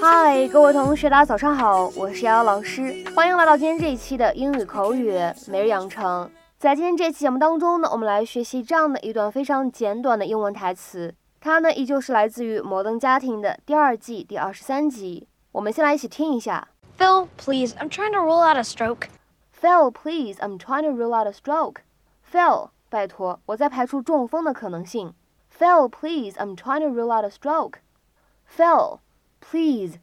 嗨，各位同学，大家早上好，我是瑶瑶老师，欢迎来到今天这一期的英语口语每日养成。在今天这期节目当中呢，我们来学习这样的一段非常简短的英文台词，它呢依旧是来自于《摩登家庭》的第二季第二十三集。我们先来一起听一下。Phil, please, I'm trying to rule out a stroke. Phil, please, I'm trying to rule out a stroke. Phil, 拜托，我在排除中风的可能性。Phil, please, I'm trying to rule out a stroke. Phil, please,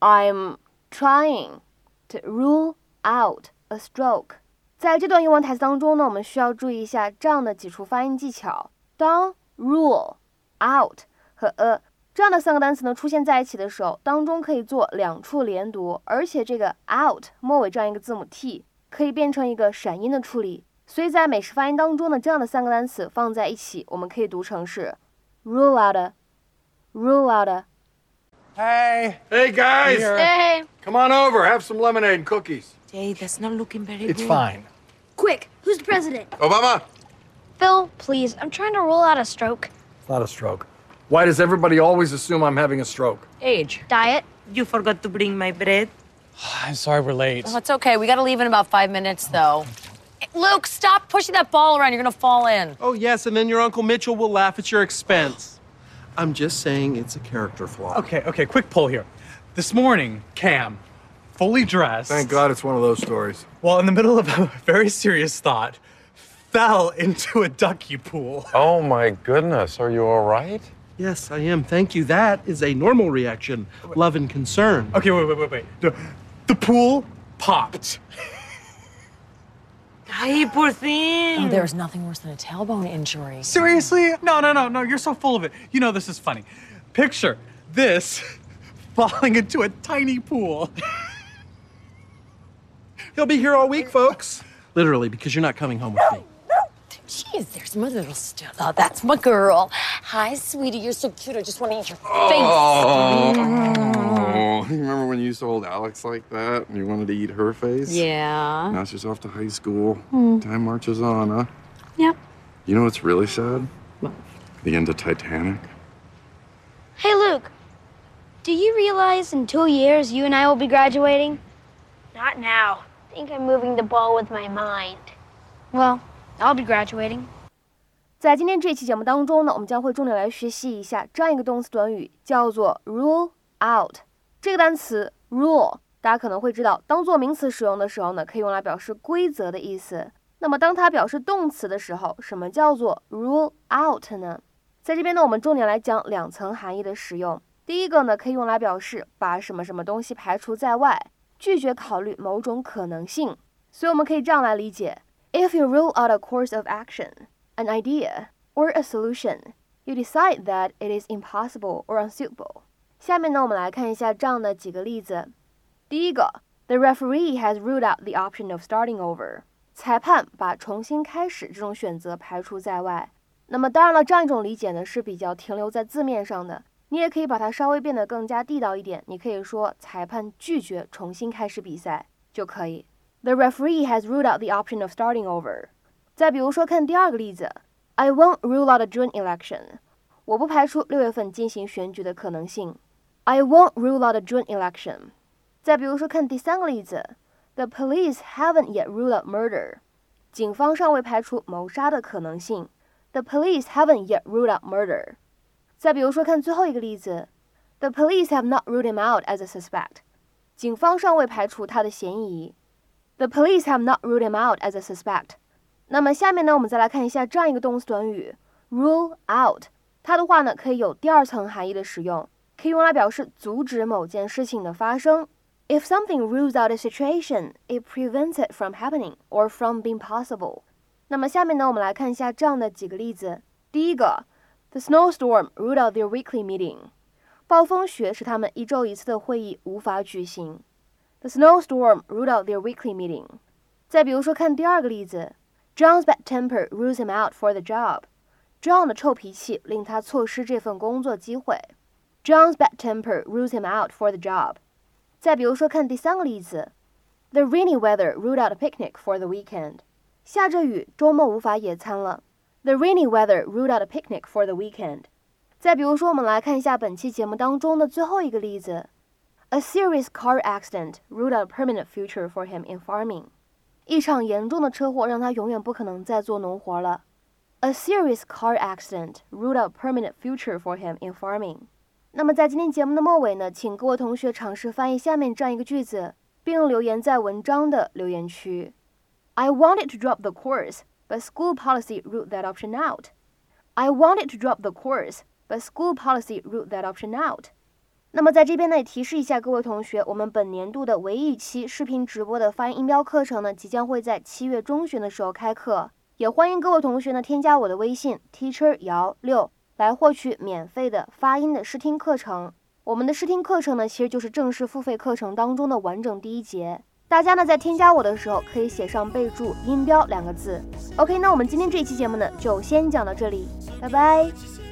I'm trying to rule out a stroke. 在这段英文台词当中呢，我们需要注意一下这样的几处发音技巧。当 rule out 和 a 这样的三个单词呢出现在一起的时候，当中可以做两处连读，而且这个 out 末尾这样一个字母 t 可以变成一个闪音的处理。所以在美式发音当中呢，这样的三个单词放在一起，我们可以读成是 rule out，rule out。Hey. Hey guys, Hey, come on over. Have some lemonade and cookies. Jay, that's not looking very It's good. It's fine. quick, who's the president? Obama. Phil, please, I'm trying to rule out a stroke. It's not a stroke. Why does everybody always assume I'm having a stroke? Age. Diet. You forgot to bring my bread. I'm sorry we're late. Oh, it's okay. We got to leave in about five minutes, though. Luke, stop pushing that ball around. You're going to fall in. Oh, yes, and then your Uncle Mitchell will laugh at your expense. I'm just saying it's a character flaw. Okay, okay, quick poll here. This morning, Cam, fully dressed, Thank God it's one of those stories. while in the middle of a very serious thought, fell into a ducky pool. Oh my goodness, are you all right? Yes, I am. Thank you. That is a normal reaction. Love and concern. Okay, wait, wait, wait, wait. The, the pool popped. Ay, poor thing. Oh, there's nothing worse than a tailbone injury. Seriously? No, no, no, no, you're so full of it. You know this is funny. Picture this falling into a tiny pool. He'll be here all week, folks. Literally, because you're not coming home with me. Jeez, there's my little stuff. Oh, that's my girl. Hi, sweetie. You're so cute. I just want to eat your face. Oh, you remember when you used to hold Alex like that and you wanted to eat her face? Yeah. Now she's off to high school. Time marches on, huh? Yep. You know what's really sad? The end of Titanic. Hey, Luke, do you realize in two years you and I will be graduating? Not now. I think I'm moving the ball with my mind. Well, I'll be graduating. 在今天这期节目当中呢，我们将会重点来学习一下这样一个动词短语，叫做 rule out。 这个单词 rule，大家可能会知道，当做名词使用的时候呢，可以用来表示规则的意思。那么当它表示动词的时候，什么叫做 rule out 呢？在这边呢，我们重点来讲两层含义的使用。第一个呢，可以用来表示把什么什么东西排除在外，拒绝考虑某种可能性。所以我们可以这样来理解：If you rule out a course of action, an idea, or a solution, you decide that it is impossible or unsuitable. 下面呢，我们来看一下这样的几个例子。第一个，The referee has ruled out the option of starting over. 裁判把重新开始这种选择排除在外。那么当然了，这样一种理解呢是比较停留在字面上的，你也可以把它稍微变得更加地道一点。你可以说裁判拒绝重新开始比赛就可以。The referee has ruled out the option of starting over. 再比如说，看第二个例子，I won't rule out a June election. 我不排除六月份进行选举的可能性。I won't rule out a June election. 再比如说，看第三个例子，The police haven't yet ruled out murder. 警方尚未排除谋杀的可能性。The police haven't yet ruled out murder. 再比如说，看最后一个例子，The police have not ruled him out as a suspect. 警方尚未排除他的嫌疑。The police have not ruled him out as a suspect. 那么下面呢，我们再来看一下这样一个动词短语 rule out。它的话呢，可以有第二层含义的使用， 可以用来表示阻止某件事情的发生。If something rules out a situation, it prevents it from happening or from being possible. 那么下面呢，我们来看一下这样的几个例子。第一个，The snowstorm ruled out their weekly meeting. 暴风雪使他们一周一次的会议无法举行。The snowstorm ruled out their weekly meeting. 再比如说，看第二个例子，John's bad temper rules him out for the job. John 的臭脾气令他错失这份工作机会。 John's bad temper rules him out for the job. 再比如说，看第三个例子，The rainy weather ruled out a picnic for the weekend. 下着雨，周末无法野餐了。The rainy weather ruled out a picnic for the weekend. 再比如说，我们来看一下本期节目当中的最后一个例子：A serious car accident ruled out a permanent future for him in farming。一场严重的车祸让他永远不可能再做农活了。A serious car accident ruled out a permanent future for him in farming。 那么在今天节目的末尾呢，请各位同学尝试翻译下面这样一个句子，并留言在文章的留言区。I wanted to drop the course, but school policy ruled that option out. I wanted to drop the course, but school policy ruled that option out. 那么在这边呢，也提示一下各位同学，我们本年度的唯一一期视频直播的发音音标课程呢，即将会在七月中旬的时候开课，也欢迎各位同学呢添加我的微信 teacher 姚六来获取免费的发音的试听课程。我们的试听课程呢，其实就是正式付费课程当中的完整第一节。大家呢在添加我的时候，可以写上备注“音标”两个字。OK，那我们今天这一期节目呢，就先讲到这里，拜拜。